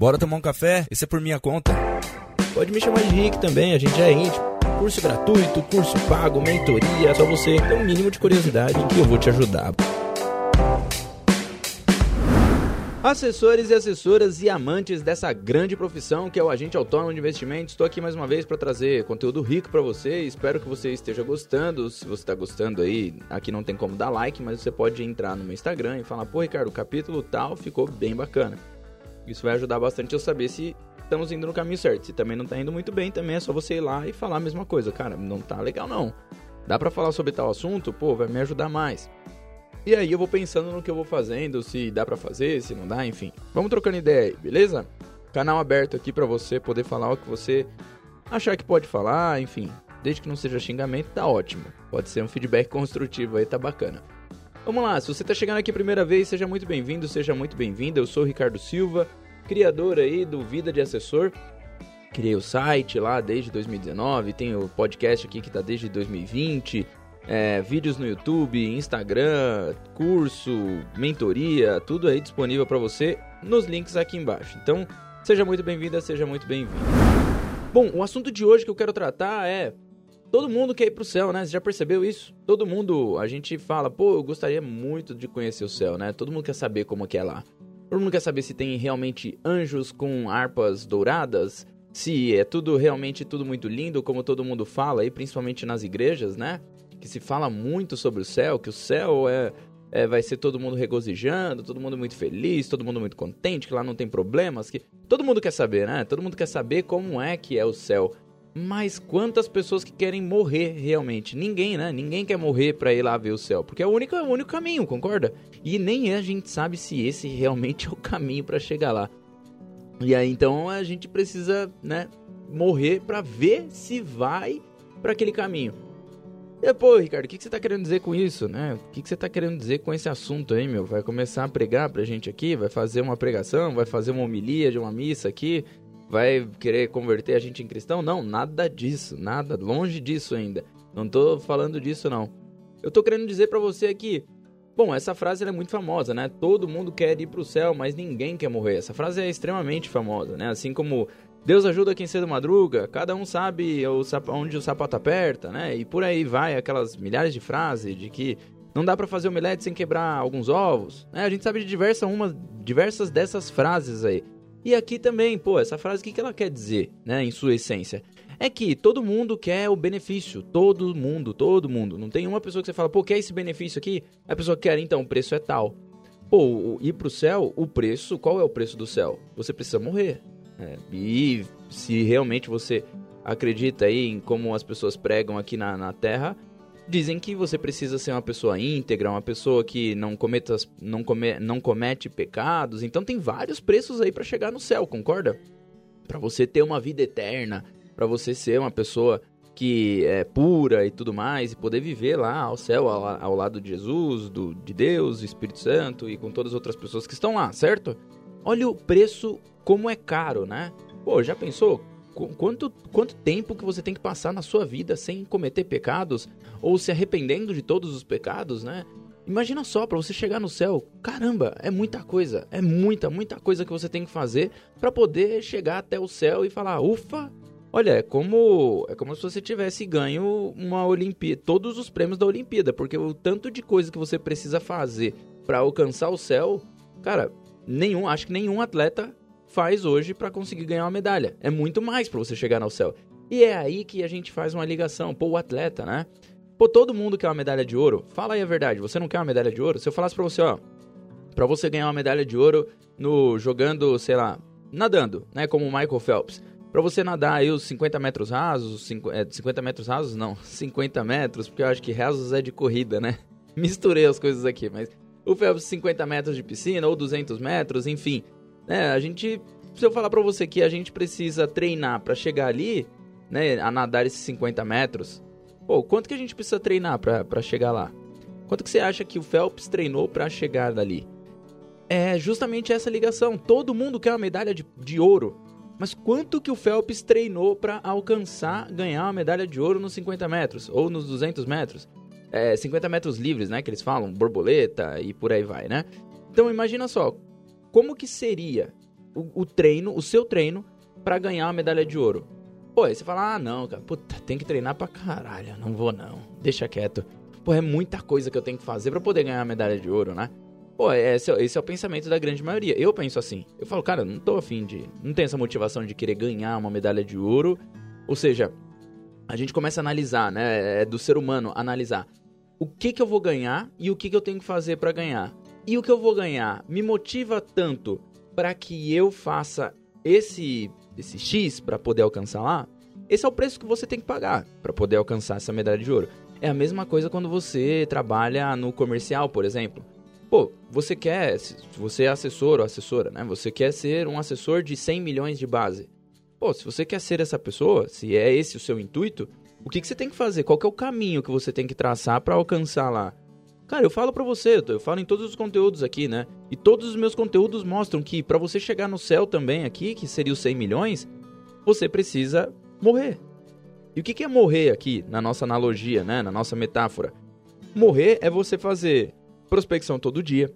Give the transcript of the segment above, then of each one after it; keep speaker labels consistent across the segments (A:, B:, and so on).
A: Bora tomar um café? Esse é por minha conta.
B: Pode me chamar de Rick também, a gente é íntimo. Curso gratuito, curso pago, mentoria, só você ter um mínimo de curiosidade que eu vou te ajudar. Assessores e assessoras e amantes dessa grande profissão que é o agente autônomo de investimentos, estou aqui mais uma vez para trazer conteúdo rico para você. Espero que você esteja gostando. Se você está gostando aí, aqui não tem como dar like, mas você pode entrar no meu Instagram e falar: pô, Ricardo, o capítulo tal ficou bem bacana. Isso vai ajudar bastante eu saber se estamos indo no caminho certo. Se também não está indo muito bem, também é só você ir lá e falar a mesma coisa. Cara, não tá legal não. Dá para falar sobre tal assunto? Pô, vai me ajudar mais. E aí eu vou pensando no que eu vou fazendo, se dá para fazer, se não dá, enfim. Vamos trocando ideia aí, beleza? Canal aberto aqui para você poder falar o que você achar que pode falar, enfim. Desde que não seja xingamento, tá ótimo. Pode ser um feedback construtivo aí, tá bacana. Vamos lá, se você tá chegando aqui a primeira vez, seja muito bem-vindo, seja muito bem-vinda. Eu sou o Ricardo Silva, criador aí do Vida de Assessor. Criei o site lá desde 2019, tem o podcast aqui que tá desde 2020 é, vídeos no YouTube, Instagram, curso, mentoria, tudo aí disponível para você nos links aqui embaixo. Então, seja muito bem-vinda, seja muito bem-vindo. Bom, o assunto de hoje que eu quero tratar é todo mundo quer ir pro céu, né? Você já percebeu isso? Todo mundo, a gente fala, pô, eu gostaria muito de conhecer o céu, né? Todo mundo quer saber como que é lá. Todo mundo quer saber se tem realmente anjos com harpas douradas, se é tudo realmente tudo muito lindo, como todo mundo fala aí, principalmente nas igrejas, né? que se fala muito sobre o céu, que o céu é, é, vai ser todo mundo regozijando, todo mundo muito feliz, todo mundo muito contente, que lá não tem problemas, que todo mundo quer saber, né? Todo mundo quer saber como é que é o céu. Mas quantas pessoas que querem morrer realmente? Ninguém, né? Ninguém quer morrer para ir lá ver o céu, porque é o único, é o único caminho, concorda? E nem a gente sabe se esse realmente é o caminho para chegar lá. E aí então a gente precisa, né, morrer para ver se vai para aquele caminho. E, pô, Ricardo, o que, que você tá querendo dizer com isso, né? O que, que você tá querendo dizer com esse assunto aí, meu? Vai começar a pregar pra gente aqui? Vai fazer uma pregação? Vai fazer uma homilia de uma missa aqui? Vai querer converter a gente em cristão? Não, nada disso, nada, longe disso ainda. Não tô falando disso, não. Eu tô querendo dizer para você aqui, Bom, essa frase é muito famosa, né? Todo mundo quer ir pro céu, mas ninguém quer morrer. Essa frase é extremamente famosa, né? Assim como Deus ajuda quem cedo madruga, cada um sabe onde o sapato aperta, né? E por aí vai aquelas milhares de frases de que não dá para fazer omelete sem quebrar alguns ovos. Né? A gente sabe de diversas, uma, diversas dessas frases aí. E aqui também, pô, essa frase o que, que ela quer dizer, né, em sua essência? É que todo mundo quer o benefício, todo mundo, todo mundo. Não tem uma pessoa que você fala, pô, quer esse benefício aqui? A pessoa quer, então, o preço é tal. Pô, ir pro céu, o preço, qual é o preço do céu? Você precisa morrer. É, e se realmente você acredita aí em como as pessoas pregam aqui na, na Terra, dizem que você precisa ser uma pessoa íntegra, uma pessoa que não cometa, não, come, não comete pecados. Então tem vários preços aí para chegar no céu, concorda? Para você ter uma vida eterna, para você ser uma pessoa que é pura e tudo mais e poder viver lá ao céu ao, ao lado de Jesus, do, de Deus, Espírito Santo e com todas as outras pessoas que estão lá, certo? Olha o preço como é caro, né? Pô, já pensou? Quanto, quanto tempo que você tem que passar na sua vida sem cometer pecados ou se arrependendo de todos os pecados, né? Imagina só, para você chegar no céu, caramba, é muita coisa, é muita, muita coisa que você tem que fazer para poder chegar até o céu e falar, ufa, olha, é como é como se você tivesse ganho uma Olimpíada, todos os prêmios da Olimpíada, porque o tanto de coisa que você precisa fazer para alcançar o céu, cara, nenhum, acho que nenhum atleta faz hoje para conseguir ganhar uma medalha. É muito mais para você chegar ao céu. E é aí que a gente faz uma ligação. Pô, o atleta, né? Pô, todo mundo quer uma medalha de ouro. Fala aí a verdade, você não quer uma medalha de ouro? Se eu falasse pra você, ó, pra você ganhar uma medalha de ouro no jogando, sei lá, nadando, né, como o Michael Phelps. Pra você nadar aí os 50 metros rasos, 50 é, metros rasos não, 50 metros, porque eu acho que rasos é de corrida, né? Misturei as coisas aqui, mas o Phelps 50 metros de piscina ou 200 metros, enfim, né? A gente, se eu falar para você que a gente precisa treinar para chegar ali, né, a nadar esses 50 metros, pô, quanto que a gente precisa treinar para chegar lá? Quanto que você acha que o Phelps treinou para chegar dali? É justamente essa ligação. Todo mundo quer uma medalha de, de ouro. Mas quanto que o Phelps treinou para alcançar, ganhar uma medalha de ouro nos 50 metros? Ou nos 200 metros? É, 50 metros livres, né? Que eles falam, borboleta e por aí vai, né? Então imagina só, como que seria o, o treino, o seu treino, para ganhar uma medalha de ouro. Pô, aí você fala, ah, não, cara, puta, tem que treinar pra caralho, não vou não, deixa quieto. Pô, é muita coisa que eu tenho que fazer para poder ganhar a medalha de ouro, né? Pô, esse, esse, é o pensamento da grande maioria. Eu penso assim. Eu falo, cara, não tô afim de. Não tenho essa motivação de querer ganhar uma medalha de ouro. Ou seja, a gente começa a analisar, né? É do ser humano analisar o que que eu vou ganhar e o que que eu tenho que fazer para ganhar. E o que eu vou ganhar me motiva tanto para que eu faça esse esse X para poder alcançar lá. Esse é o preço que você tem que pagar para poder alcançar essa medalha de ouro. É a mesma coisa quando você trabalha no comercial, por exemplo. Pô, você quer, você é assessor ou assessora, né? Você quer ser um assessor de 100 milhões de base. Pô, se você quer ser essa pessoa, se é esse o seu intuito, o que, que você tem que fazer? Qual que é o caminho que você tem que traçar para alcançar lá? Cara, eu falo para você, eu falo em todos os conteúdos aqui, né? E todos os meus conteúdos mostram que para você chegar no céu também aqui, que seria os 100 milhões, você precisa morrer. E o que, é morrer aqui, na nossa analogia, né? Na nossa metáfora? Morrer é você fazer prospecção todo dia.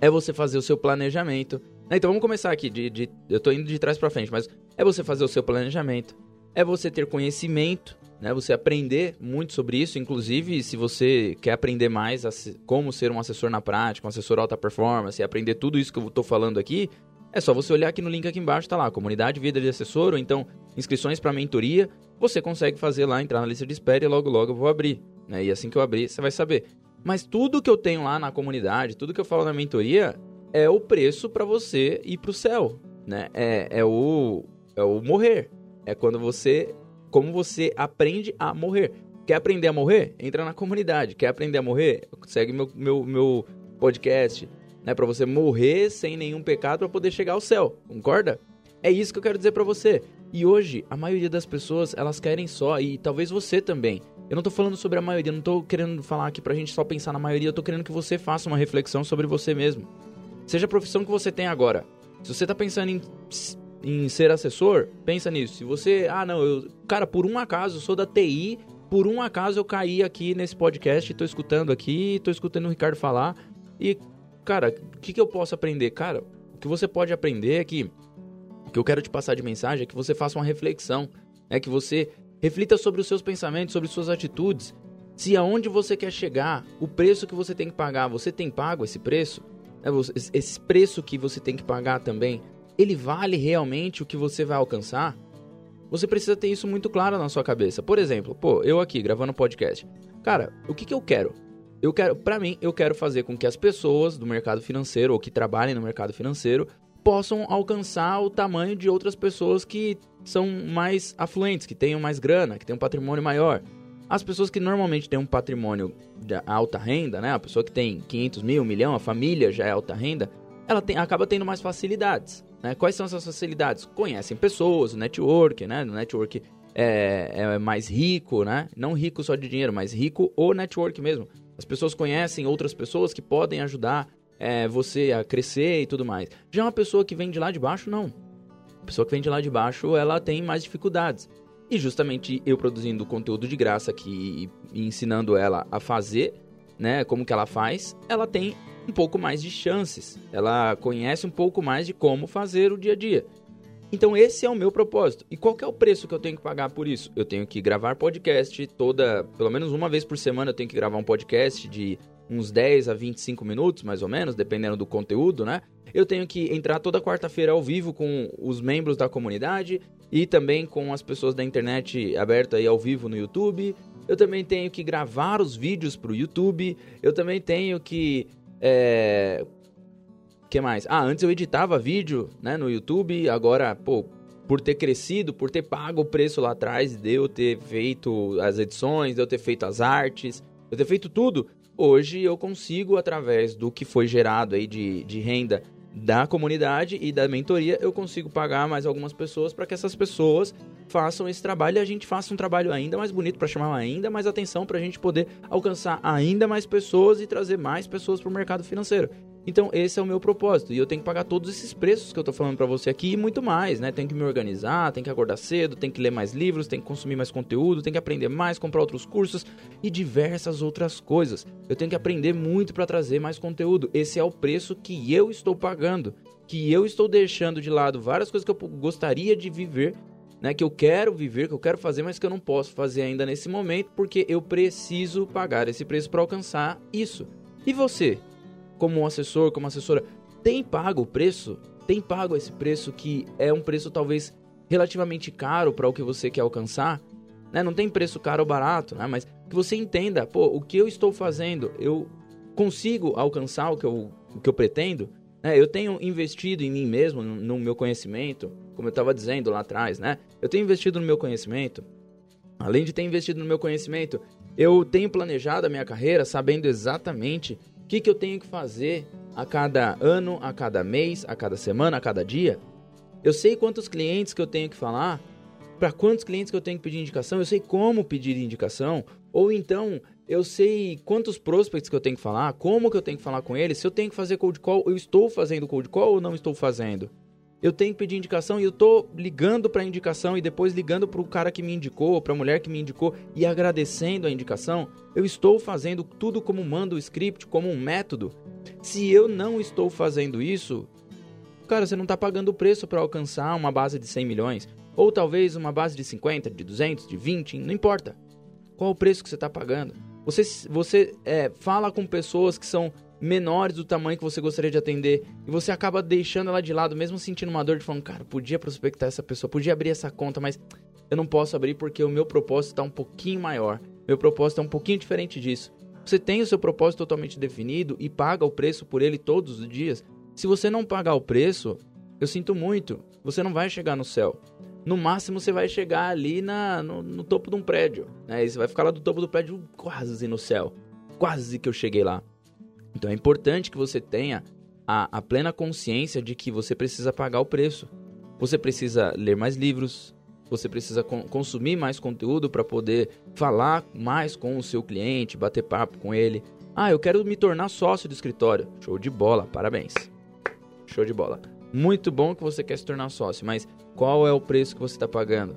B: É você fazer o seu planejamento. Né, então vamos começar aqui. De, de eu tô indo de trás para frente, mas é você fazer o seu planejamento. É você ter conhecimento, né? Você aprender muito sobre isso. Inclusive, se você quer aprender mais como ser um assessor na prática, um assessor alta performance, e aprender tudo isso que eu tô falando aqui, é só você olhar aqui no link aqui embaixo, tá lá, comunidade vida de assessor, ou então inscrições para mentoria. Você consegue fazer lá, entrar na lista de espera e logo logo eu vou abrir. Né? E assim que eu abrir, você vai saber. Mas tudo que eu tenho lá na comunidade, tudo que eu falo na mentoria, é o preço para você ir pro céu, né? É, é, o, é o morrer. É quando você. Como você aprende a morrer. Quer aprender a morrer? Entra na comunidade. Quer aprender a morrer? Segue meu, meu, meu podcast. Né, para você morrer sem nenhum pecado para poder chegar ao céu. Concorda? É isso que eu quero dizer para você. E hoje, a maioria das pessoas, elas querem só, e talvez você também, eu não tô falando sobre a maioria, não tô querendo falar aqui pra gente só pensar na maioria, eu tô querendo que você faça uma reflexão sobre você mesmo. Seja a profissão que você tem agora. Se você tá pensando em, em ser assessor, pensa nisso. Se você, ah, não, eu, cara, por um acaso, eu sou da TI, por um acaso eu caí aqui nesse podcast, tô escutando aqui, tô escutando o Ricardo falar, e, cara, o que, que eu posso aprender? Cara, o que você pode aprender é que, o que eu quero te passar de mensagem é que você faça uma reflexão, é que você Reflita sobre os seus pensamentos, sobre suas atitudes. Se aonde você quer chegar, o preço que você tem que pagar, você tem pago esse preço? É, esse preço que você tem que pagar também, ele vale realmente o que você vai alcançar? Você precisa ter isso muito claro na sua cabeça. Por exemplo, pô, eu aqui gravando podcast. Cara, o que, que eu quero? Eu quero, para mim, eu quero fazer com que as pessoas do mercado financeiro ou que trabalhem no mercado financeiro possam alcançar o tamanho de outras pessoas que são mais afluentes, que tenham mais grana, que tenham um patrimônio maior. As pessoas que normalmente têm um patrimônio de alta renda, né? A pessoa que tem 500 mil, um milhão, a família já é alta renda, ela tem, acaba tendo mais facilidades. Né? Quais são essas facilidades? Conhecem pessoas, o network, né? O network é, é mais rico, né? Não rico só de dinheiro, mas rico o network mesmo. As pessoas conhecem outras pessoas que podem ajudar é, você a crescer e tudo mais. Já uma pessoa que vem de lá de baixo, não pessoa que vem de lá de baixo, ela tem mais dificuldades. E justamente eu produzindo conteúdo de graça aqui e ensinando ela a fazer, né, como que ela faz, ela tem um pouco mais de chances. Ela conhece um pouco mais de como fazer o dia a dia. Então esse é o meu propósito. E qual é o preço que eu tenho que pagar por isso? Eu tenho que gravar podcast toda, pelo menos uma vez por semana eu tenho que gravar um podcast de uns 10 a 25 minutos, mais ou menos, dependendo do conteúdo, né? Eu tenho que entrar toda quarta-feira ao vivo com os membros da comunidade e também com as pessoas da internet aberta aí ao vivo no YouTube. Eu também tenho que gravar os vídeos para o YouTube. Eu também tenho que. É... que mais? Ah, antes eu editava vídeo né, no YouTube, agora, pô, por ter crescido, por ter pago o preço lá atrás, de eu ter feito as edições, de eu ter feito as artes, de eu ter feito tudo, hoje eu consigo, através do que foi gerado aí de, de renda da comunidade e da mentoria, eu consigo pagar mais algumas pessoas para que essas pessoas façam esse trabalho e a gente faça um trabalho ainda mais bonito para chamar ainda mais atenção para a gente poder alcançar ainda mais pessoas e trazer mais pessoas para o mercado financeiro. Então, esse é o meu propósito. E eu tenho que pagar todos esses preços que eu tô falando para você aqui e muito mais, né? Tenho que me organizar, tenho que acordar cedo, tenho que ler mais livros, tenho que consumir mais conteúdo, tenho que aprender mais, comprar outros cursos e diversas outras coisas. Eu tenho que aprender muito para trazer mais conteúdo. Esse é o preço que eu estou pagando, que eu estou deixando de lado várias coisas que eu gostaria de viver né, que eu quero viver, que eu quero fazer, mas que eu não posso fazer ainda nesse momento, porque eu preciso pagar esse preço para alcançar isso. E você? Como um assessor, como assessora, tem pago o preço? Tem pago esse preço que é um preço talvez relativamente caro para o que você quer alcançar? Né? Não tem preço caro ou barato, né? mas que você entenda, pô, o que eu estou fazendo, eu consigo alcançar o que eu, o que eu pretendo? Né? Eu tenho investido em mim mesmo, no, meu conhecimento, como eu estava dizendo lá atrás, né? Eu tenho investido no meu conhecimento. Além de ter investido no meu conhecimento, eu tenho planejado a minha carreira sabendo exatamente o que, que eu tenho que fazer a cada ano, a cada mês, a cada semana, a cada dia? Eu sei quantos clientes que eu tenho que falar, para quantos clientes que eu tenho que pedir indicação, eu sei como pedir indicação, ou então eu sei quantos prospects que eu tenho que falar, como que eu tenho que falar com eles, se eu tenho que fazer cold call, eu estou fazendo cold call ou não estou fazendo? Eu tenho que pedir indicação e eu tô ligando para indicação e depois ligando para o cara que me indicou, para a mulher que me indicou e agradecendo a indicação, eu estou fazendo tudo como manda o script, como um método. Se eu não estou fazendo isso, cara, você não está pagando o preço para alcançar uma base de 100 milhões, ou talvez uma base de 50, de 200, de 20, não importa. Qual o preço que você está pagando? Você, você é, fala com pessoas que são menores do tamanho que você gostaria de atender e você acaba deixando ela de lado, mesmo sentindo uma dor de falando, cara, podia prospectar essa pessoa, podia abrir essa conta, mas eu não posso abrir porque o meu propósito está um pouquinho maior, meu propósito é um pouquinho diferente disso. Você tem o seu propósito totalmente definido e paga o preço por ele todos os dias. Se você não pagar o preço, eu sinto muito, você não vai chegar no céu. No máximo você vai chegar ali na, no, no topo de um prédio, né? E você vai ficar lá do topo do prédio quase no céu. Quase que eu cheguei lá. Então é importante que você tenha a, a plena consciência de que você precisa pagar o preço. Você precisa ler mais livros, você precisa consumir mais conteúdo para poder falar mais com o seu cliente, bater papo com ele. Ah, eu quero me tornar sócio do escritório. Show de bola, parabéns. Show de bola. Muito bom que você quer se tornar sócio, mas qual é o preço que você está pagando?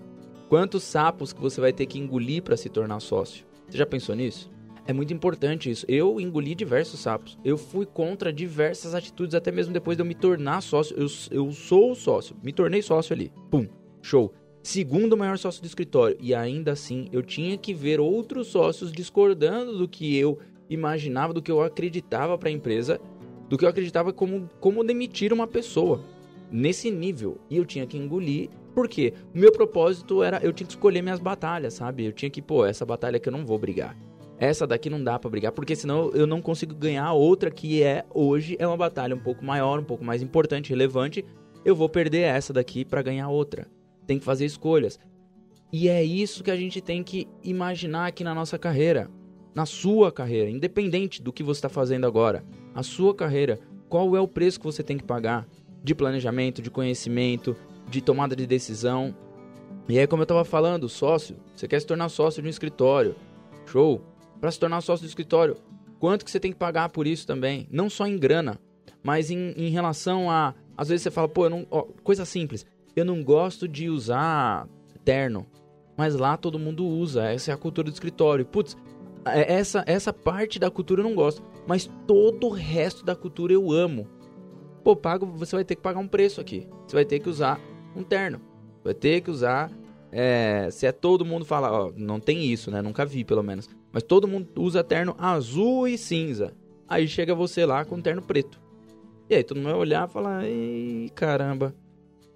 B: Quantos sapos que você vai ter que engolir para se tornar sócio? Você já pensou nisso? É muito importante isso. Eu engoli diversos sapos. Eu fui contra diversas atitudes, até mesmo depois de eu me tornar sócio. Eu, eu sou sócio, me tornei sócio ali. Pum, show. Segundo maior sócio do escritório. E ainda assim, eu tinha que ver outros sócios discordando do que eu imaginava, do que eu acreditava para a empresa, do que eu acreditava como, como demitir uma pessoa. Nesse nível. E eu tinha que engolir por quê? O meu propósito era eu tinha que escolher minhas batalhas, sabe? Eu tinha que, pô, essa batalha que eu não vou brigar. Essa daqui não dá para brigar, porque senão eu não consigo ganhar outra que é hoje é uma batalha um pouco maior, um pouco mais importante, relevante. Eu vou perder essa daqui para ganhar outra. Tem que fazer escolhas. E é isso que a gente tem que imaginar aqui na nossa carreira, na sua carreira, independente do que você está fazendo agora. A sua carreira, qual é o preço que você tem que pagar de planejamento, de conhecimento, de tomada de decisão. E aí, como eu estava falando, sócio, você quer se tornar sócio de um escritório, show para se tornar sócio do escritório. Quanto que você tem que pagar por isso também? Não só em grana, mas em, em relação a. Às vezes você fala, pô, eu não. Ó, coisa simples. Eu não gosto de usar terno. Mas lá todo mundo usa. Essa é a cultura do escritório. Putz, é, essa, essa parte da cultura eu não gosto. Mas todo o resto da cultura eu amo. Pô, pago, você vai ter que pagar um preço aqui. Você vai ter que usar um terno. Vai ter que usar. É, se é todo mundo falar, ó, não tem isso, né? Nunca vi, pelo menos. Mas todo mundo usa terno azul e cinza. Aí chega você lá com terno preto. E aí todo mundo vai olhar e falar: Ei, caramba.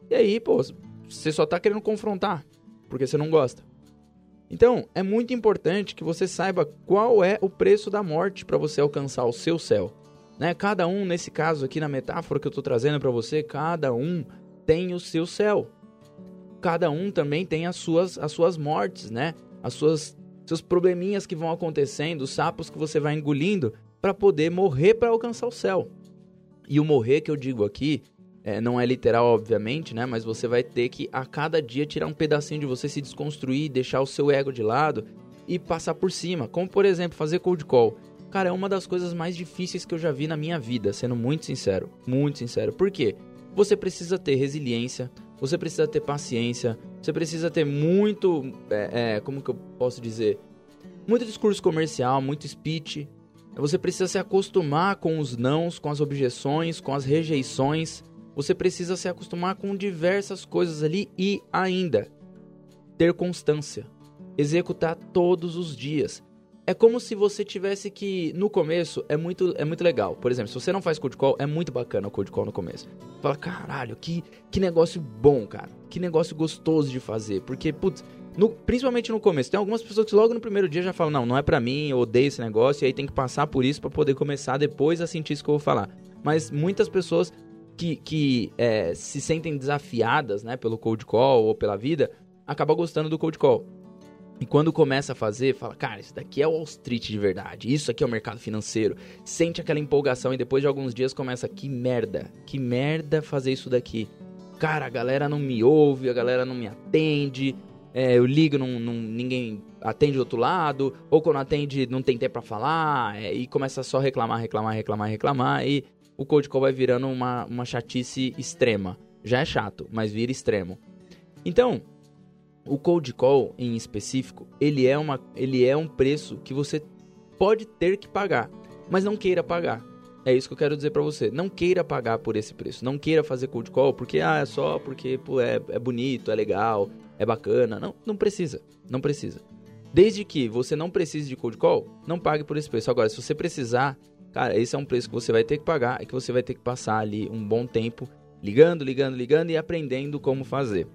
B: E aí, pô, você só tá querendo confrontar porque você não gosta. Então, é muito importante que você saiba qual é o preço da morte para você alcançar o seu céu. Né? Cada um, nesse caso aqui na metáfora que eu estou trazendo para você, cada um tem o seu céu. Cada um também tem as suas, as suas mortes, né? As suas seus probleminhas que vão acontecendo, os sapos que você vai engolindo para poder morrer para alcançar o céu. E o morrer que eu digo aqui é, não é literal, obviamente, né? Mas você vai ter que a cada dia tirar um pedacinho de você, se desconstruir, deixar o seu ego de lado e passar por cima. Como por exemplo, fazer cold call. Cara, é uma das coisas mais difíceis que eu já vi na minha vida, sendo muito sincero. Muito sincero. Por quê? Você precisa ter resiliência, você precisa ter paciência, você precisa ter muito. É, é, como que eu posso dizer? Muito discurso comercial, muito speech. Você precisa se acostumar com os nãos, com as objeções, com as rejeições. Você precisa se acostumar com diversas coisas ali e ainda ter constância. Executar todos os dias é como se você tivesse que no começo é muito é muito legal. Por exemplo, se você não faz cold call, é muito bacana o cold call no começo. Fala, caralho, que que negócio bom, cara. Que negócio gostoso de fazer, porque putz, no, principalmente no começo, tem algumas pessoas que logo no primeiro dia já falam: "Não, não é para mim, eu odeio esse negócio", e aí tem que passar por isso para poder começar depois a sentir isso que eu vou falar. Mas muitas pessoas que, que é, se sentem desafiadas, né, pelo cold call ou pela vida, acabam gostando do cold call. E quando começa a fazer, fala, cara, isso daqui é o Wall Street de verdade, isso aqui é o mercado financeiro. Sente aquela empolgação e depois de alguns dias começa, que merda, que merda fazer isso daqui. Cara, a galera não me ouve, a galera não me atende, é, eu ligo, não, não, ninguém atende do outro lado, ou quando atende não tem tempo pra falar, é, e começa só a reclamar, reclamar, reclamar, reclamar, e o cold call vai virando uma, uma chatice extrema. Já é chato, mas vira extremo. Então, o cold call em específico, ele é, uma, ele é um preço que você pode ter que pagar, mas não queira pagar. É isso que eu quero dizer para você. Não queira pagar por esse preço. Não queira fazer cold call porque ah, é só porque pô, é, é bonito, é legal, é bacana. Não, não precisa. Não precisa. Desde que você não precise de cold call, não pague por esse preço. Agora, se você precisar, cara, esse é um preço que você vai ter que pagar e que você vai ter que passar ali um bom tempo ligando, ligando, ligando e aprendendo como fazer.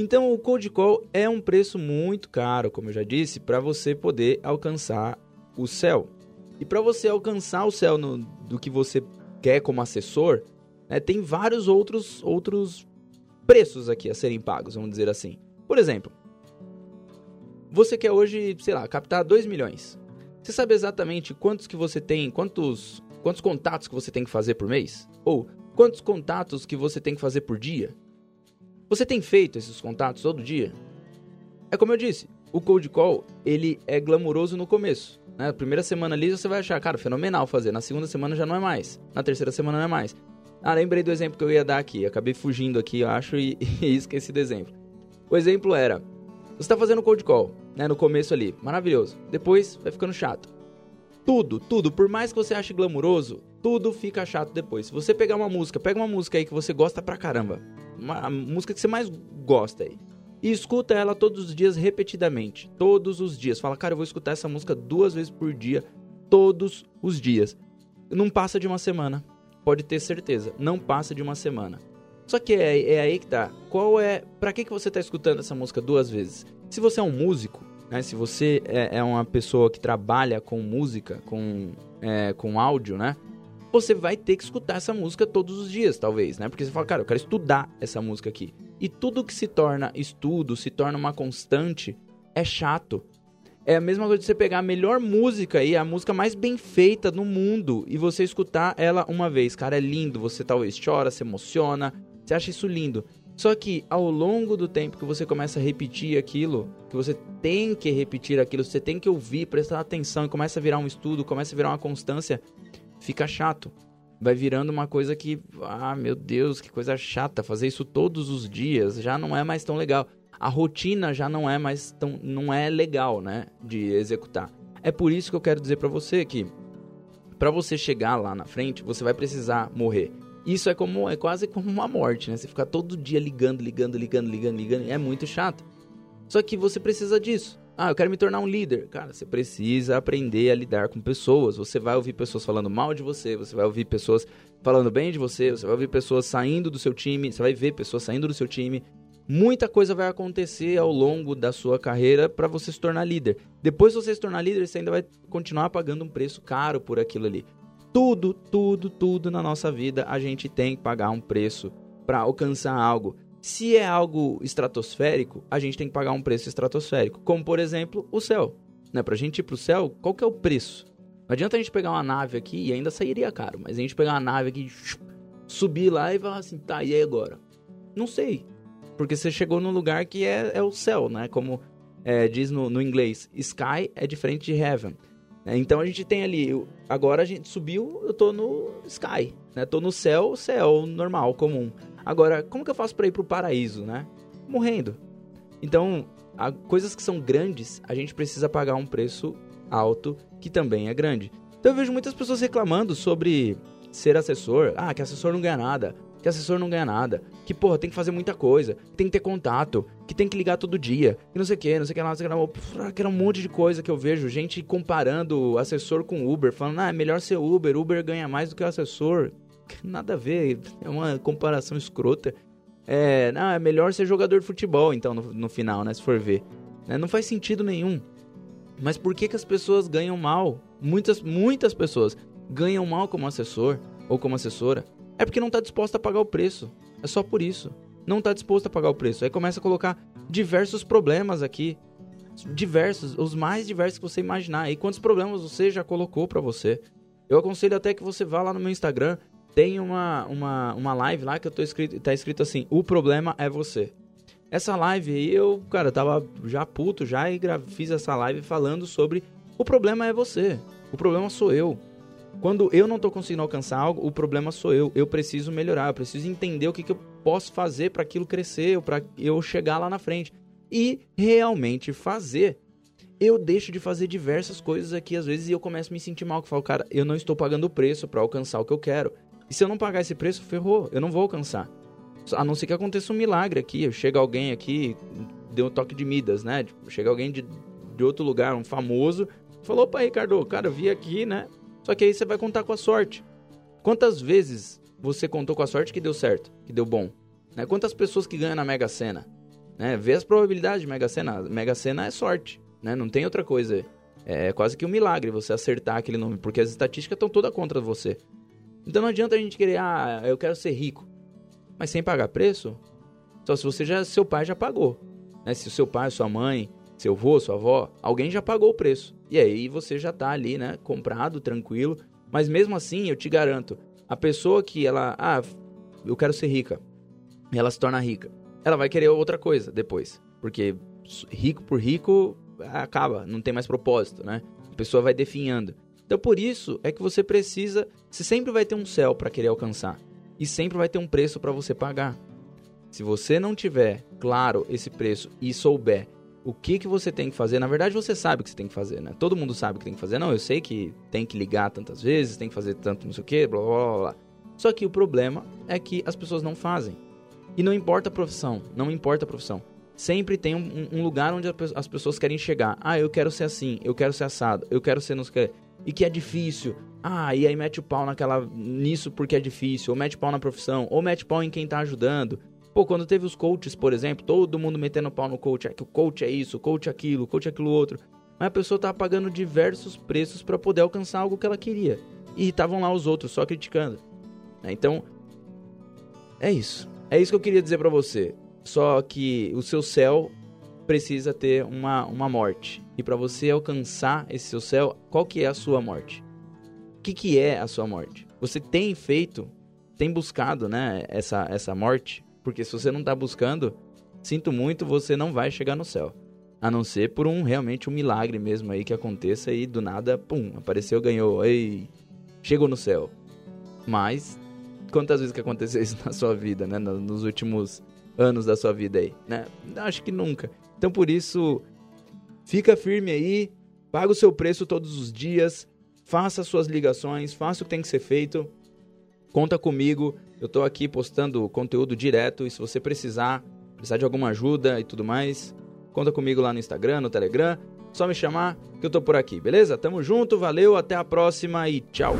B: Então o cold call é um preço muito caro, como eu já disse, para você poder alcançar o céu. E para você alcançar o céu no, do que você quer como assessor, né, tem vários outros, outros preços aqui a serem pagos, vamos dizer assim. Por exemplo, você quer hoje, sei lá, captar 2 milhões. Você sabe exatamente quantos que você tem, quantos, quantos contatos que você tem que fazer por mês? Ou quantos contatos que você tem que fazer por dia? Você tem feito esses contatos todo dia? É como eu disse, o cold call, ele é glamuroso no começo. Né? Na primeira semana ali você vai achar, cara, fenomenal fazer. Na segunda semana já não é mais. Na terceira semana não é mais. Ah, lembrei do exemplo que eu ia dar aqui. Acabei fugindo aqui, eu acho, e, e esqueci do exemplo. O exemplo era, você está fazendo cold call, né? No começo ali, maravilhoso. Depois vai ficando chato. Tudo, tudo, por mais que você ache glamuroso, tudo fica chato depois. Se você pegar uma música, pega uma música aí que você gosta pra caramba uma, a música que você mais gosta aí. E escuta ela todos os dias repetidamente. Todos os dias. Fala, cara, eu vou escutar essa música duas vezes por dia. Todos os dias. Não passa de uma semana. Pode ter certeza. Não passa de uma semana. Só que é, é aí que tá. Qual é. Pra que, que você tá escutando essa música duas vezes? Se você é um músico, né? Se você é, é uma pessoa que trabalha com música, com, é, com áudio, né? Você vai ter que escutar essa música todos os dias, talvez, né? Porque você fala, cara, eu quero estudar essa música aqui. E tudo que se torna estudo, se torna uma constante, é chato. É a mesma coisa de você pegar a melhor música aí, a música mais bem feita no mundo, e você escutar ela uma vez. Cara, é lindo. Você talvez chora, se emociona, você acha isso lindo. Só que ao longo do tempo que você começa a repetir aquilo, que você tem que repetir aquilo, você tem que ouvir, prestar atenção e começa a virar um estudo, começa a virar uma constância, fica chato. Vai virando uma coisa que, ah, meu Deus, que coisa chata. Fazer isso todos os dias já não é mais tão legal. A rotina já não é mais tão, não é legal, né, de executar. É por isso que eu quero dizer para você que para você chegar lá na frente, você vai precisar morrer. Isso é como é quase como uma morte, né? Você ficar todo dia ligando, ligando, ligando, ligando, ligando, é muito chato. Só que você precisa disso. Ah, eu quero me tornar um líder. Cara, você precisa aprender a lidar com pessoas. Você vai ouvir pessoas falando mal de você, você vai ouvir pessoas falando bem de você, você vai ouvir pessoas saindo do seu time, você vai ver pessoas saindo do seu time. Muita coisa vai acontecer ao longo da sua carreira para você se tornar líder. Depois de você se tornar líder, você ainda vai continuar pagando um preço caro por aquilo ali. Tudo, tudo, tudo na nossa vida a gente tem que pagar um preço para alcançar algo. Se é algo estratosférico, a gente tem que pagar um preço estratosférico, como por exemplo o céu. Né? Pra gente ir pro céu, qual que é o preço? Não adianta a gente pegar uma nave aqui e ainda sairia caro, mas a gente pegar uma nave aqui, subir lá e falar assim, tá, e aí agora? Não sei. Porque você chegou num lugar que é, é o céu, né? Como é, diz no, no inglês, sky é diferente de heaven. É, então a gente tem ali, agora a gente subiu, eu tô no sky, né? Tô no céu, céu normal, comum. Agora, como que eu faço para ir pro paraíso, né? Morrendo. Então, há coisas que são grandes, a gente precisa pagar um preço alto que também é grande. Então eu vejo muitas pessoas reclamando sobre ser assessor. Ah, que assessor não ganha nada. Que assessor não ganha nada. Que, porra, tem que fazer muita coisa. Que tem que ter contato. Que tem que ligar todo dia. Que não sei o que, não sei o que lá, não sei o que lá. Que era um monte de coisa que eu vejo. Gente comparando assessor com Uber. Falando, ah, é melhor ser Uber. Uber ganha mais do que o assessor. Nada a ver. É uma comparação escrota. É, não, é melhor ser jogador de futebol, então, no, no final, né? Se for ver. Né, não faz sentido nenhum. Mas por que, que as pessoas ganham mal? Muitas, muitas pessoas ganham mal como assessor ou como assessora. É porque não está disposta a pagar o preço. É só por isso. Não está disposto a pagar o preço. Aí começa a colocar diversos problemas aqui. Diversos, os mais diversos que você imaginar. E quantos problemas você já colocou para você? Eu aconselho até que você vá lá no meu Instagram. Tem uma, uma, uma live lá que eu tô escrito, tá escrito assim: O problema é você. Essa live aí eu, cara, tava já puto já e fiz essa live falando sobre o problema é você. O problema sou eu. Quando eu não tô conseguindo alcançar algo, o problema sou eu. Eu preciso melhorar, eu preciso entender o que, que eu posso fazer para aquilo crescer, para eu chegar lá na frente. E realmente fazer. Eu deixo de fazer diversas coisas aqui às vezes e eu começo a me sentir mal. Que falo, cara, eu não estou pagando o preço para alcançar o que eu quero. E se eu não pagar esse preço, ferrou, eu não vou alcançar. A não ser que aconteça um milagre aqui. Chega alguém aqui, deu um toque de Midas, né? Tipo, chega alguém de, de outro lugar, um famoso, falou: opa, Ricardo, cara, eu vi aqui, né? Só que aí você vai contar com a sorte. Quantas vezes você contou com a sorte que deu certo, que deu bom? Né? Quantas pessoas que ganham na Mega Sena? Né? Vê as probabilidades de Mega Sena. Mega Sena é sorte, né? Não tem outra coisa. É quase que um milagre você acertar aquele nome, porque as estatísticas estão todas contra você. Então não adianta a gente querer, ah, eu quero ser rico mas sem pagar preço? Só se você já, seu pai já pagou. Né? Se o seu pai, sua mãe, seu avô, sua avó, alguém já pagou o preço. E aí você já tá ali, né, comprado, tranquilo. Mas mesmo assim, eu te garanto, a pessoa que ela, ah, eu quero ser rica, e ela se torna rica, ela vai querer outra coisa depois. Porque rico por rico acaba, não tem mais propósito, né? A pessoa vai definhando. Então por isso é que você precisa, você sempre vai ter um céu para querer alcançar e sempre vai ter um preço para você pagar. Se você não tiver claro esse preço e souber o que, que você tem que fazer, na verdade você sabe o que você tem que fazer, né? Todo mundo sabe o que tem que fazer. Não, eu sei que tem que ligar tantas vezes, tem que fazer tanto não sei o que, blá blá blá. Só que o problema é que as pessoas não fazem. E não importa a profissão, não importa a profissão. Sempre tem um, um lugar onde as pessoas querem chegar. Ah, eu quero ser assim, eu quero ser assado, eu quero ser não sei o que. E que é difícil. Ah, e aí mete o pau naquela nisso porque é difícil, ou mete pau na profissão, ou mete pau em quem tá ajudando. Pô, quando teve os coaches, por exemplo, todo mundo metendo pau no coach, é que o coach é isso, o coach é aquilo, o coach é aquilo outro. Mas a pessoa tava pagando diversos preços para poder alcançar algo que ela queria. E estavam lá os outros só criticando. Né? Então, é isso. É isso que eu queria dizer para você. Só que o seu céu precisa ter uma, uma morte. E para você alcançar esse seu céu, qual que é a sua morte? O que, que é a sua morte? Você tem feito, tem buscado, né, essa, essa morte? Porque se você não está buscando, sinto muito, você não vai chegar no céu. A não ser por um realmente um milagre mesmo aí que aconteça e do nada, pum, apareceu, ganhou, ei, chegou no céu. Mas quantas vezes que aconteceu isso na sua vida, né, nos últimos anos da sua vida aí, né? Acho que nunca. Então por isso, fica firme aí, paga o seu preço todos os dias, faça suas ligações, faça o que tem que ser feito. Conta comigo, eu estou aqui postando conteúdo direto e se você precisar, precisar de alguma ajuda e tudo mais, conta comigo lá no Instagram, no Telegram, só me chamar que eu tô por aqui, beleza? Tamo junto, valeu, até a próxima e tchau.